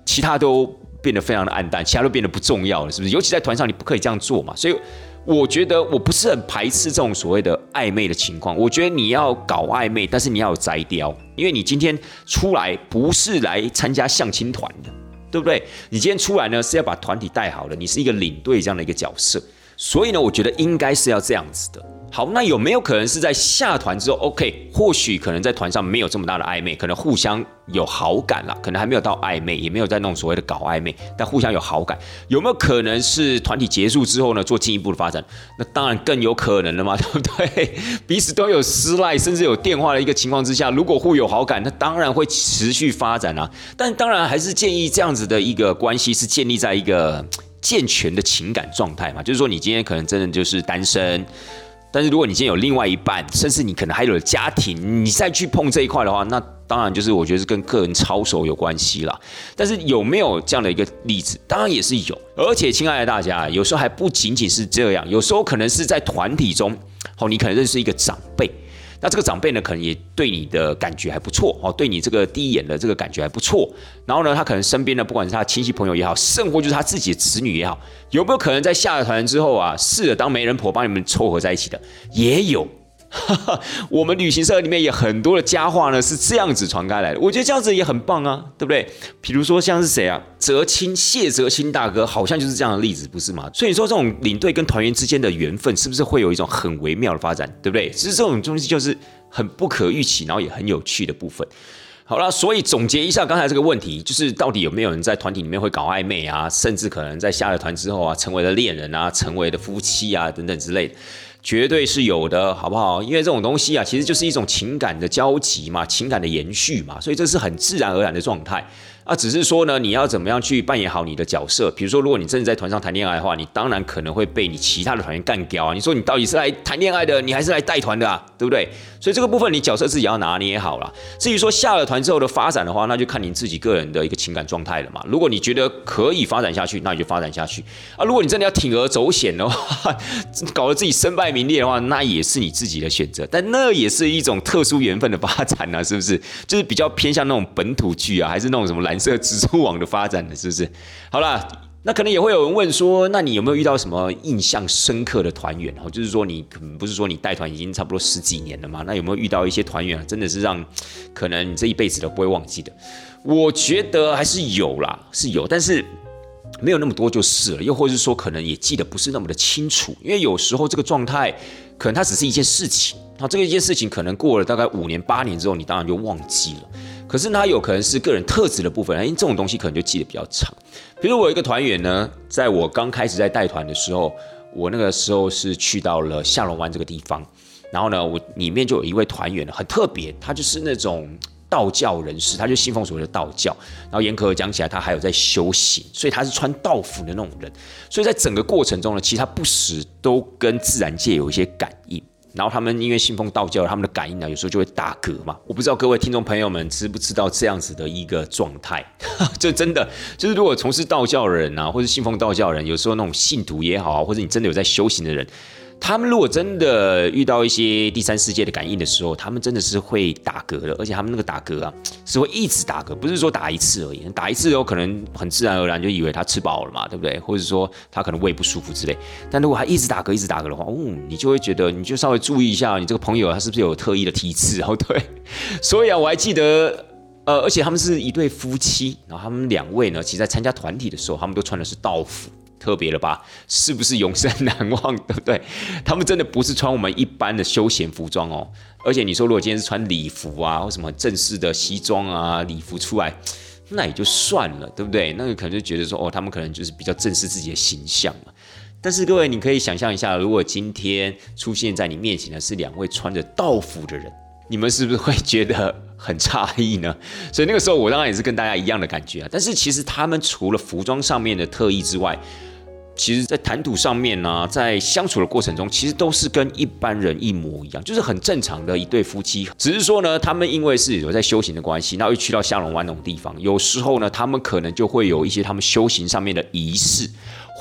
其他都变得非常的暗淡，其他都变得不重要了，是不是？尤其在团上，你不可以这样做嘛。所以我觉得我不是很排斥这种所谓的暧昧的情况。我觉得你要搞暧昧，但是你要有摘雕，因为你今天出来不是来参加相亲团的，对不对？你今天出来呢是要把团体带好的，你是一个领队这样的一个角色，所以呢，我觉得应该是要这样子的。好，那有没有可能是在下团之后，OK？或许可能在团上没有这么大的暧昧，可能互相有好感了，可能还没有到暧昧，也没有在那种所谓的搞暧昧，但互相有好感，有没有可能是团体结束之后呢，做进一步的发展？那当然更有可能了嘛，对不对？彼此都有私赖，甚至有电话的一个情况之下，如果互有好感，那当然会持续发展啊。但当然还是建议这样子的一个关系是建立在一个健全的情感状态嘛，就是说你今天可能真的就是单身。但是如果你今天有另外一半，甚至你可能还有家庭，你再去碰这一块的话，那当然就是我觉得是跟个人操守有关系啦。但是有没有这样的一个例子？当然也是有。而且，亲爱的大家，有时候还不仅仅是这样，有时候可能是在团体中，哦，你可能认识一个长辈。那这个长辈呢，可能也对你的感觉还不错哦，对你这个第一眼的这个感觉还不错。然后呢，他可能身边的，不管是他亲戚朋友也好，甚或就是他自己的子女也好，有没有可能在下了团之后啊，试着当媒人婆帮你们撮合在一起的，也有。我们旅行社里面也很多的佳话呢，是这样子传开来的。我觉得这样子也很棒啊，对不对？比如说像是谁啊，泽清谢泽清大哥，好像就是这样的例子，不是吗？所以说这种领队跟团员之间的缘分，是不是会有一种很微妙的发展，对不对？其实这种东西就是很不可预期，然后也很有趣的部分。好了，所以总结一下刚才这个问题，就是到底有没有人在团体里面会搞暧昧啊，甚至可能在下了团之后啊，成为了恋人啊，成为了夫妻啊，等等之类的。绝对是有的，好不好？因为这种东西啊，其实就是一种情感的交集嘛，情感的延续嘛，所以这是很自然而然的状态。啊，只是说呢，你要怎么样去扮演好你的角色？比如说，如果你真的在团上谈恋爱的话，你当然可能会被你其他的团员干掉啊。你说你到底是来谈恋爱的，你还是来带团的啊？对不对？所以这个部分你角色自己要拿捏好了。至于说下了团之后的发展的话，那就看您自己个人的一个情感状态了嘛。如果你觉得可以发展下去，那你就发展下去啊。如果你真的要铤而走险的话，搞得自己身败名裂的话，那也是你自己的选择。但那也是一种特殊缘分的发展啊，是不是？就是比较偏向那种本土剧啊，还是那种什么来蓝色蜘蛛网的发展的，是不是？好了。那可能也会有人问说，那你有没有遇到什么印象深刻的团员？哦，就是说你可能不是说你带团已经差不多十几年了嘛？那有没有遇到一些团员真的是让可能你这一辈子都不会忘记的？我觉得还是有啦，是有，但是没有那么多就是了。又或者是说，可能也记得不是那么的清楚，因为有时候这个状态可能它只是一件事情，那这个一件事情可能过了大概五年八年之后，你当然就忘记了。可是它有可能是个人特质的部分，因为这种东西可能就记得比较长。比如我有一个团员呢，在我刚开始在带团的时候，我那个时候是去到了下龙湾这个地方，然后呢，我里面就有一位团员很特别，他就是那种道教人士，他就信奉所谓的道教，然后严格讲起来，他还有在修行，所以他是穿道服的那种人，所以在整个过程中呢，其实他不时都跟自然界有一些感应。然后他们因为信奉道教，他们的感应呢有时候就会打嗝嘛。我不知道各位听众朋友们知不知道这样子的一个状态？就真的就是如果从事道教的人啊，或是信奉道教的人，有时候那种信徒也好，或者你真的有在修行的人。他们如果真的遇到一些第三世界的感应的时候，他们真的是会打嗝的，而且他们那个打嗝啊，是会一直打嗝，不是说打一次而已。打一次有可能很自然而然就以为他吃饱了嘛，对不对？或者说他可能胃不舒服之类。但如果他一直打嗝，一直打嗝的话，哦，你就会觉得，你就稍微注意一下，你这个朋友他是不是有特异的体质？哦，对。所以啊，我还记得，呃，而且他们是一对夫妻，然后他们两位呢，其实在参加团体的时候，他们都穿的是道服。特别了吧？是不是永生难忘？对不对？他们真的不是穿我们一般的休闲服装哦。而且你说，如果今天是穿礼服啊，或什么正式的西装啊、礼服出来，那也就算了，对不对？那个可能就觉得说，哦，他们可能就是比较正视自己的形象嘛。但是各位，你可以想象一下，如果今天出现在你面前的是两位穿着道服的人，你们是不是会觉得很诧异呢？所以那个时候，我当然也是跟大家一样的感觉啊。但是其实他们除了服装上面的特异之外，其实，在谈吐上面呢，在相处的过程中，其实都是跟一般人一模一样，就是很正常的一对夫妻。只是说呢，他们因为是有在修行的关系，然后又去到下龙湾那种地方，有时候呢，他们可能就会有一些他们修行上面的仪式。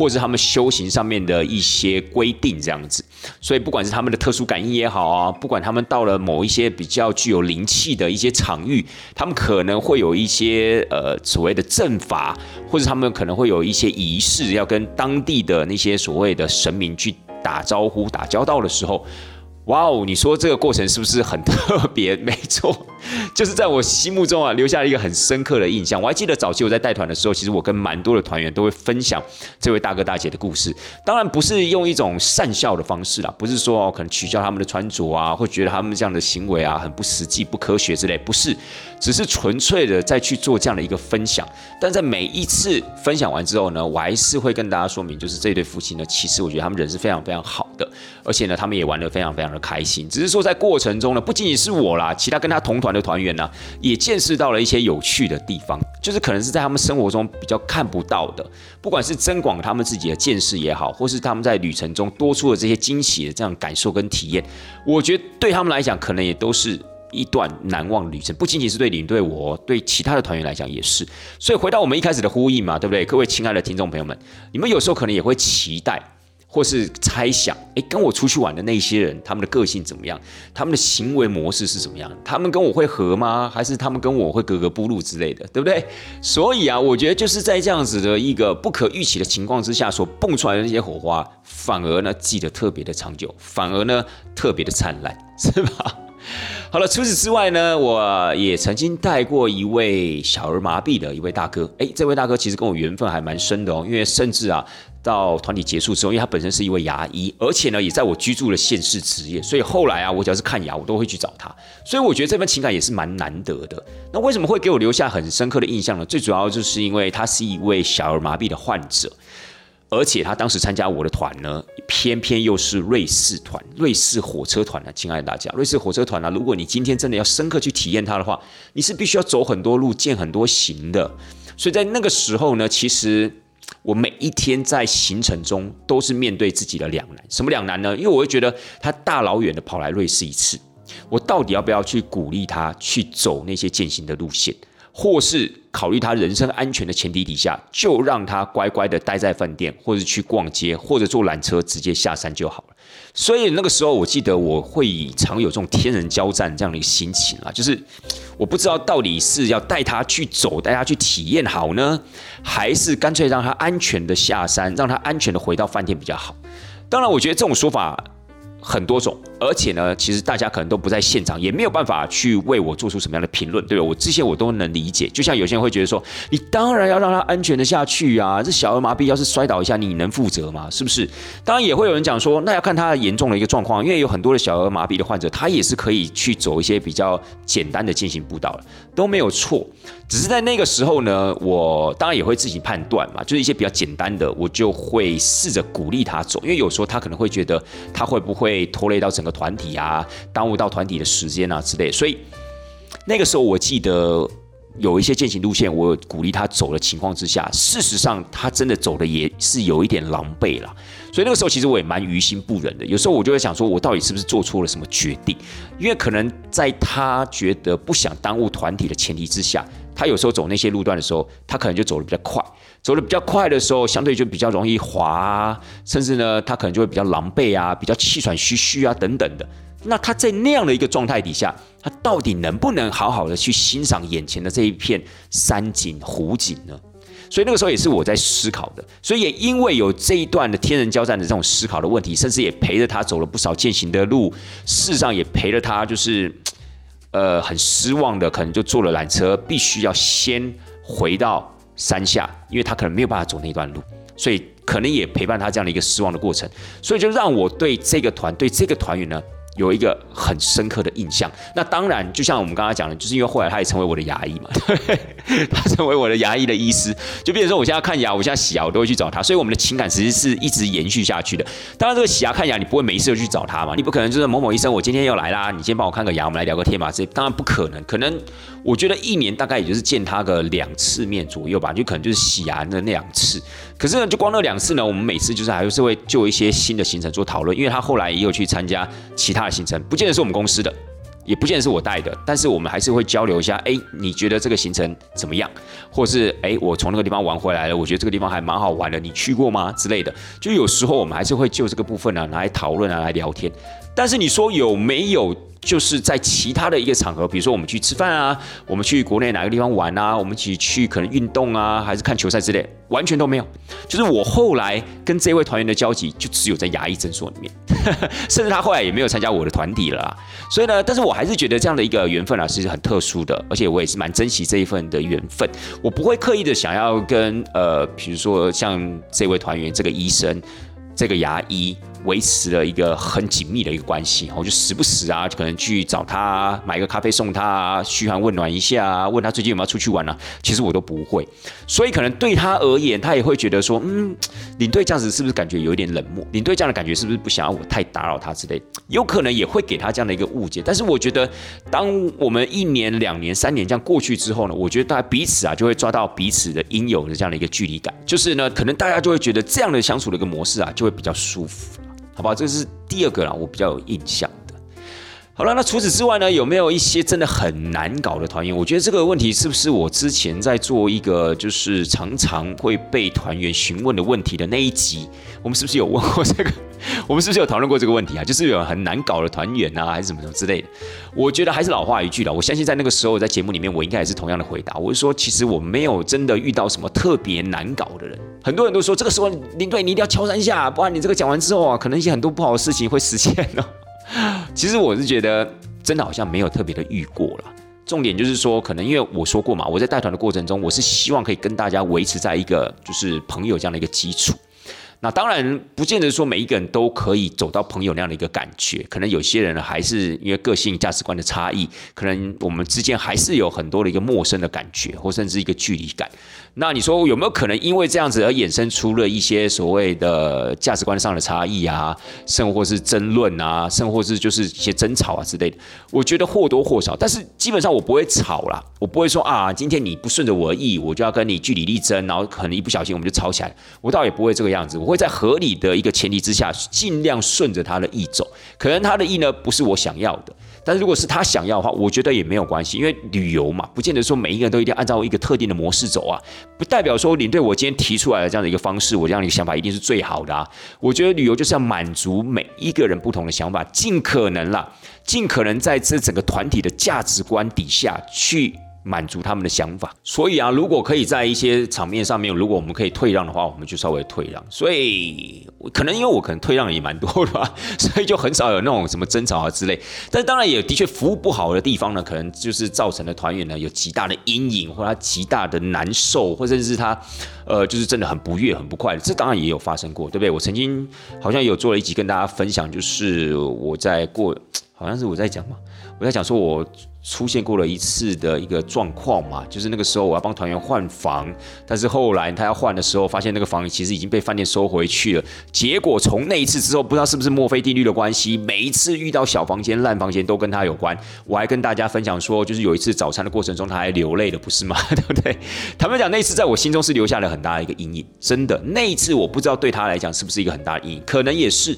或者他们修行上面的一些规定这样子，所以不管是他们的特殊感应也好啊，不管他们到了某一些比较具有灵气的一些场域，他们可能会有一些呃所谓的阵法，或者他们可能会有一些仪式，要跟当地的那些所谓的神明去打招呼、打交道的时候。哇哦，你说这个过程是不是很特别？没错，就是在我心目中啊，留下了一个很深刻的印象。我还记得早期我在带团的时候，其实我跟蛮多的团员都会分享这位大哥大姐的故事。当然不是用一种善笑的方式啦，不是说哦可能取笑他们的穿着啊，或觉得他们这样的行为啊很不实际、不科学之类，不是，只是纯粹的再去做这样的一个分享。但在每一次分享完之后呢，我还是会跟大家说明，就是这对夫妻呢，其实我觉得他们人是非常非常好的，而且呢，他们也玩得非常非常的。开心，只是说在过程中呢，不仅仅是我啦，其他跟他同团的团员呢，也见识到了一些有趣的地方，就是可能是在他们生活中比较看不到的，不管是增广他们自己的见识也好，或是他们在旅程中多出的这些惊喜的这样感受跟体验，我觉得对他们来讲，可能也都是一段难忘旅程，不仅仅是对领队我，对其他的团员来讲也是。所以回到我们一开始的呼应嘛，对不对？各位亲爱的听众朋友们，你们有时候可能也会期待。或是猜想，哎，跟我出去玩的那些人，他们的个性怎么样？他们的行为模式是怎么样？他们跟我会合吗？还是他们跟我会格格不入之类的，对不对？所以啊，我觉得就是在这样子的一个不可预期的情况之下，所蹦出来的那些火花，反而呢记得特别的长久，反而呢特别的灿烂，是吧？好了，除此之外呢，我也曾经带过一位小儿麻痹的一位大哥，哎，这位大哥其实跟我缘分还蛮深的哦，因为甚至啊。到团体结束之后，因为他本身是一位牙医，而且呢也在我居住的县市职业，所以后来啊，我只要是看牙，我都会去找他。所以我觉得这份情感也是蛮难得的。那为什么会给我留下很深刻的印象呢？最主要就是因为他是一位小儿麻痹的患者，而且他当时参加我的团呢，偏偏又是瑞士团、瑞士火车团呢。亲爱的大家，瑞士火车团呢，如果你今天真的要深刻去体验它的话，你是必须要走很多路、见很多行的。所以在那个时候呢，其实。我每一天在行程中都是面对自己的两难，什么两难呢？因为我会觉得他大老远的跑来瑞士一次，我到底要不要去鼓励他去走那些践行的路线，或是考虑他人身安全的前提底下，就让他乖乖的待在饭店，或者去逛街，或者坐缆车直接下山就好了。所以那个时候，我记得我会常有这种天人交战这样的一个心情啊，就是我不知道到底是要带他去走，带他去体验好呢，还是干脆让他安全的下山，让他安全的回到饭店比较好。当然，我觉得这种说法。很多种，而且呢，其实大家可能都不在现场，也没有办法去为我做出什么样的评论，对吧？我这些我都能理解。就像有些人会觉得说，你当然要让他安全的下去啊，这小儿麻痹要是摔倒一下，你能负责吗？是不是？当然也会有人讲说，那要看他严重的一个状况，因为有很多的小儿麻痹的患者，他也是可以去走一些比较简单的进行步道的，都没有错。只是在那个时候呢，我当然也会自己判断嘛，就是一些比较简单的，我就会试着鼓励他走，因为有时候他可能会觉得他会不会拖累到整个团体啊，耽误到团体的时间啊之类。所以那个时候我记得有一些践行路线，我鼓励他走的情况之下，事实上他真的走的也是有一点狼狈了。所以那个时候其实我也蛮于心不忍的。有时候我就会想说，我到底是不是做错了什么决定？因为可能在他觉得不想耽误团体的前提之下，他有时候走那些路段的时候，他可能就走的比较快。走的比较快的时候，相对就比较容易滑，甚至呢，他可能就会比较狼狈啊，比较气喘吁吁啊等等的。那他在那样的一个状态底下，他到底能不能好好的去欣赏眼前的这一片山景湖景呢？所以那个时候也是我在思考的。所以也因为有这一段的天人交战的这种思考的问题，甚至也陪着他走了不少践行的路，事实上也陪着他，就是呃很失望的，可能就坐了缆车，必须要先回到山下，因为他可能没有办法走那段路，所以可能也陪伴他这样的一个失望的过程。所以就让我对这个团，对这个团员呢。有一个很深刻的印象。那当然，就像我们刚刚讲的，就是因为后来他也成为我的牙医嘛，他成为我的牙医的医师，就变成说我现在看牙，我现在洗牙，我都会去找他。所以我们的情感其实是一直延续下去的。当然，这个洗牙看牙，你不会每一次都去找他嘛？你不可能就是某某医生，我今天又来啦，你先帮我看个牙，我们来聊个天嘛？这当然不可能。可能我觉得一年大概也就是见他个两次面左右吧，就可能就是洗牙的那两次。可是呢，就光那两次呢，我们每次就是还是会就一些新的行程做讨论，因为他后来也有去参加其他。的行程不见得是我们公司的，也不见得是我带的，但是我们还是会交流一下。哎，你觉得这个行程怎么样？或是哎，我从那个地方玩回来了，我觉得这个地方还蛮好玩的，你去过吗？之类的。就有时候我们还是会就这个部分呢，来讨论啊，来聊天。但是你说有没有？就是在其他的一个场合，比如说我们去吃饭啊，我们去国内哪个地方玩啊，我们一起去可能运动啊，还是看球赛之类，完全都没有。就是我后来跟这位团员的交集，就只有在牙医诊所里面，甚至他后来也没有参加我的团体了。所以呢，但是我还是觉得这样的一个缘分啊，是很特殊的，而且我也是蛮珍惜这一份的缘分。我不会刻意的想要跟呃，比如说像这位团员、这个医生、这个牙医。维持了一个很紧密的一个关系，我就时不时啊，可能去找他买个咖啡送他，嘘寒问暖一下，问他最近有没有出去玩啊？其实我都不会，所以可能对他而言，他也会觉得说，嗯，领队这样子是不是感觉有一点冷漠？领队这样的感觉是不是不想要我太打扰他之类？有可能也会给他这样的一个误解。但是我觉得，当我们一年、两年、三年这样过去之后呢，我觉得大家彼此啊就会抓到彼此的应有的这样的一个距离感，就是呢，可能大家就会觉得这样的相处的一个模式啊，就会比较舒服。好吧，这是第二个啦，我比较有印象。好了，那除此之外呢，有没有一些真的很难搞的团员？我觉得这个问题是不是我之前在做一个就是常常会被团员询问的问题的那一集，我们是不是有问过这个？我们是不是有讨论过这个问题啊？就是有很难搞的团员啊，还是什么什么之类的？我觉得还是老话一句了，我相信在那个时候在节目里面，我应该也是同样的回答。我是说，其实我没有真的遇到什么特别难搞的人。很多人都说，这个时候林队你一定要敲三下，不然你这个讲完之后啊，可能一些很多不好的事情会实现哦。其实我是觉得，真的好像没有特别的遇过了。重点就是说，可能因为我说过嘛，我在带团的过程中，我是希望可以跟大家维持在一个就是朋友这样的一个基础。那当然不见得说每一个人都可以走到朋友那样的一个感觉，可能有些人还是因为个性价值观的差异，可能我们之间还是有很多的一个陌生的感觉，或甚至一个距离感。那你说有没有可能因为这样子而衍生出了一些所谓的价值观上的差异啊，甚或是争论啊，甚或是就是一些争吵啊之类的？我觉得或多或少，但是基本上我不会吵啦，我不会说啊，今天你不顺着我的意，我就要跟你据理力争，然后可能一不小心我们就吵起来，我倒也不会这个样子，我会在合理的一个前提之下，尽量顺着他的意走，可能他的意呢不是我想要的。但是如果是他想要的话，我觉得也没有关系，因为旅游嘛，不见得说每一个人都一定要按照一个特定的模式走啊，不代表说领队我今天提出来的这样的一个方式，我这样的一个想法一定是最好的啊。我觉得旅游就是要满足每一个人不同的想法，尽可能啦，尽可能在这整个团体的价值观底下去。满足他们的想法，所以啊，如果可以在一些场面上面，如果我们可以退让的话，我们就稍微退让。所以可能因为我可能退让也蛮多的吧，所以就很少有那种什么争吵啊之类。但当然也的确服务不好的地方呢，可能就是造成的团员呢有极大的阴影，或他极大的难受，或者是他呃就是真的很不悦、很不快。这当然也有发生过，对不对？我曾经好像有做了一集跟大家分享，就是我在过。好像是我在讲嘛，我在讲说我出现过了一次的一个状况嘛，就是那个时候我要帮团员换房，但是后来他要换的时候，发现那个房其实已经被饭店收回去了。结果从那一次之后，不知道是不是墨菲定律的关系，每一次遇到小房间、烂房间都跟他有关。我还跟大家分享说，就是有一次早餐的过程中，他还流泪了，不是吗？对不对？坦白讲，那次在我心中是留下了很大的一个阴影。真的，那一次我不知道对他来讲是不是一个很大的阴影，可能也是。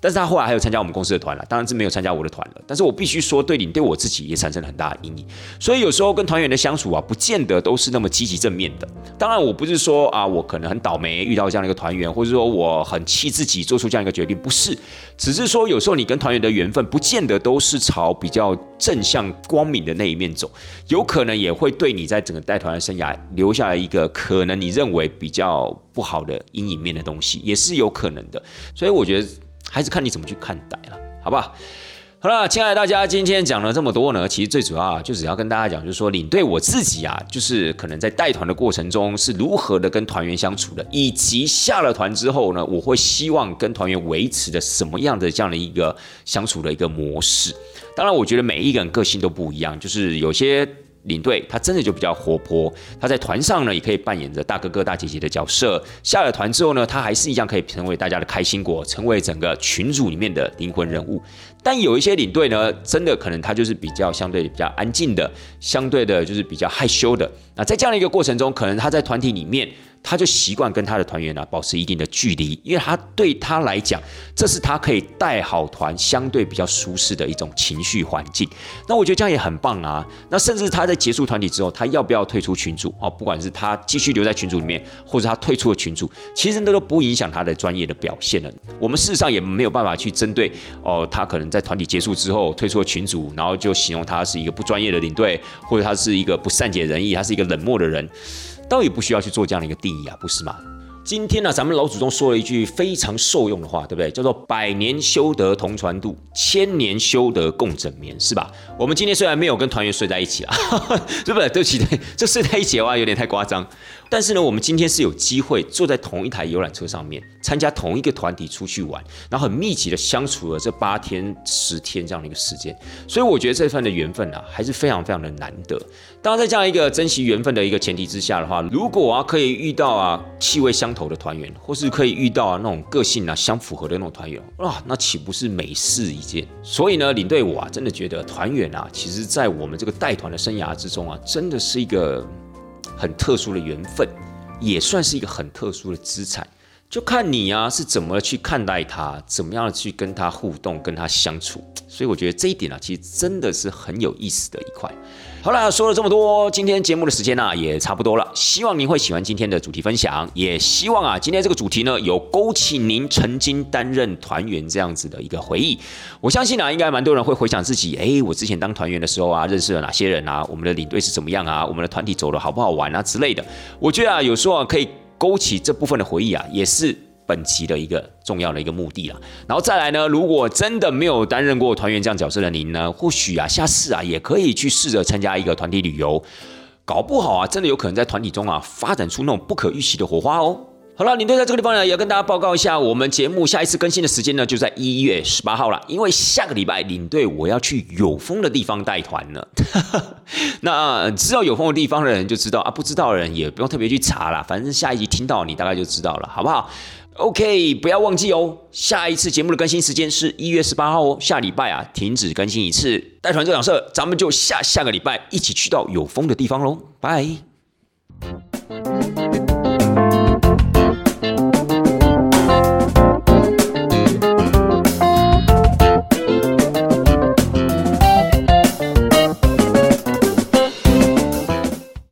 但是他后来还有参加我们公司的团了，当然是没有参加我的团了。但是我必须说，对你对我自己也产生了很大的阴影。所以有时候跟团员的相处啊，不见得都是那么积极正面的。当然，我不是说啊，我可能很倒霉遇到这样的一个团员，或者说我很气自己做出这样一个决定，不是。只是说有时候你跟团员的缘分，不见得都是朝比较正向光明的那一面走，有可能也会对你在整个带团的生涯留下了一个可能你认为比较不好的阴影面的东西，也是有可能的。所以我觉得。还是看你怎么去看待了，好不好？好了，亲爱的大家，今天讲了这么多呢，其实最主要，就只要跟大家讲，就是说领队我自己啊，就是可能在带团的过程中是如何的跟团员相处的，以及下了团之后呢，我会希望跟团员维持的什么样的这样的一个相处的一个模式。当然，我觉得每一个人个性都不一样，就是有些。领队他真的就比较活泼，他在团上呢也可以扮演着大哥哥大姐姐的角色。下了团之后呢，他还是一样可以成为大家的开心果，成为整个群组里面的灵魂人物。但有一些领队呢，真的可能他就是比较相对比较安静的，相对的就是比较害羞的。那在这样的一个过程中，可能他在团体里面。他就习惯跟他的团员呢保持一定的距离，因为他对他来讲，这是他可以带好团相对比较舒适的一种情绪环境。那我觉得这样也很棒啊。那甚至他在结束团体之后，他要不要退出群组哦？不管是他继续留在群组里面，或者他退出了群组，其实那都不影响他的专业的表现了。我们事实上也没有办法去针对哦，他可能在团体结束之后退出了群组，然后就形容他是一个不专业的领队，或者他是一个不善解人意，他是一个冷漠的人。倒也不需要去做这样的一个定义啊，不是吗？今天呢，咱们老祖宗说了一句非常受用的话，对不对？叫做“百年修得同船渡，千年修得共枕眠”，是吧？我们今天虽然没有跟团员睡在一起啊，对不对？对不起，对，这睡在一起 的话有点太夸张。但是呢，我们今天是有机会坐在同一台游览车上面，参加同一个团体出去玩，然后很密集的相处了这八天、十天这样的一个时间，所以我觉得这份的缘分啊，还是非常非常的难得。当然，在这样一个珍惜缘分的一个前提之下的话，如果啊可以遇到啊气味相投的团员，或是可以遇到啊那种个性啊相符合的那种团员，哇，那岂不是美事一件？所以呢，领队我啊真的觉得团员啊，其实在我们这个带团的生涯之中啊，真的是一个。很特殊的缘分，也算是一个很特殊的资产，就看你啊是怎么去看待他，怎么样去跟他互动，跟他相处。所以我觉得这一点啊，其实真的是很有意思的一块。好了，说了这么多，今天节目的时间呢也差不多了。希望您会喜欢今天的主题分享，也希望啊今天这个主题呢有勾起您曾经担任团员这样子的一个回忆。我相信啊，应该蛮多人会回想自己，哎，我之前当团员的时候啊，认识了哪些人啊？我们的领队是怎么样啊？我们的团体走的好不好玩啊之类的。我觉得啊，有时候啊可以勾起这部分的回忆啊，也是。本期的一个重要的一个目的了，然后再来呢，如果真的没有担任过团员这样角色的您呢，或许啊，下次啊，也可以去试着参加一个团体旅游，搞不好啊，真的有可能在团体中啊，发展出那种不可预期的火花哦。好了，领队在这个地方呢，也要跟大家报告一下，我们节目下一次更新的时间呢，就在一月十八号了，因为下个礼拜领队我要去有风的地方带团呢。那知道有风的地方的人就知道啊，不知道的人也不用特别去查了，反正下一集听到你大概就知道了，好不好？OK，不要忘记哦，下一次节目的更新时间是一月十八号哦，下礼拜啊停止更新一次。带团这档事，咱们就下下个礼拜一起去到有风的地方喽，拜。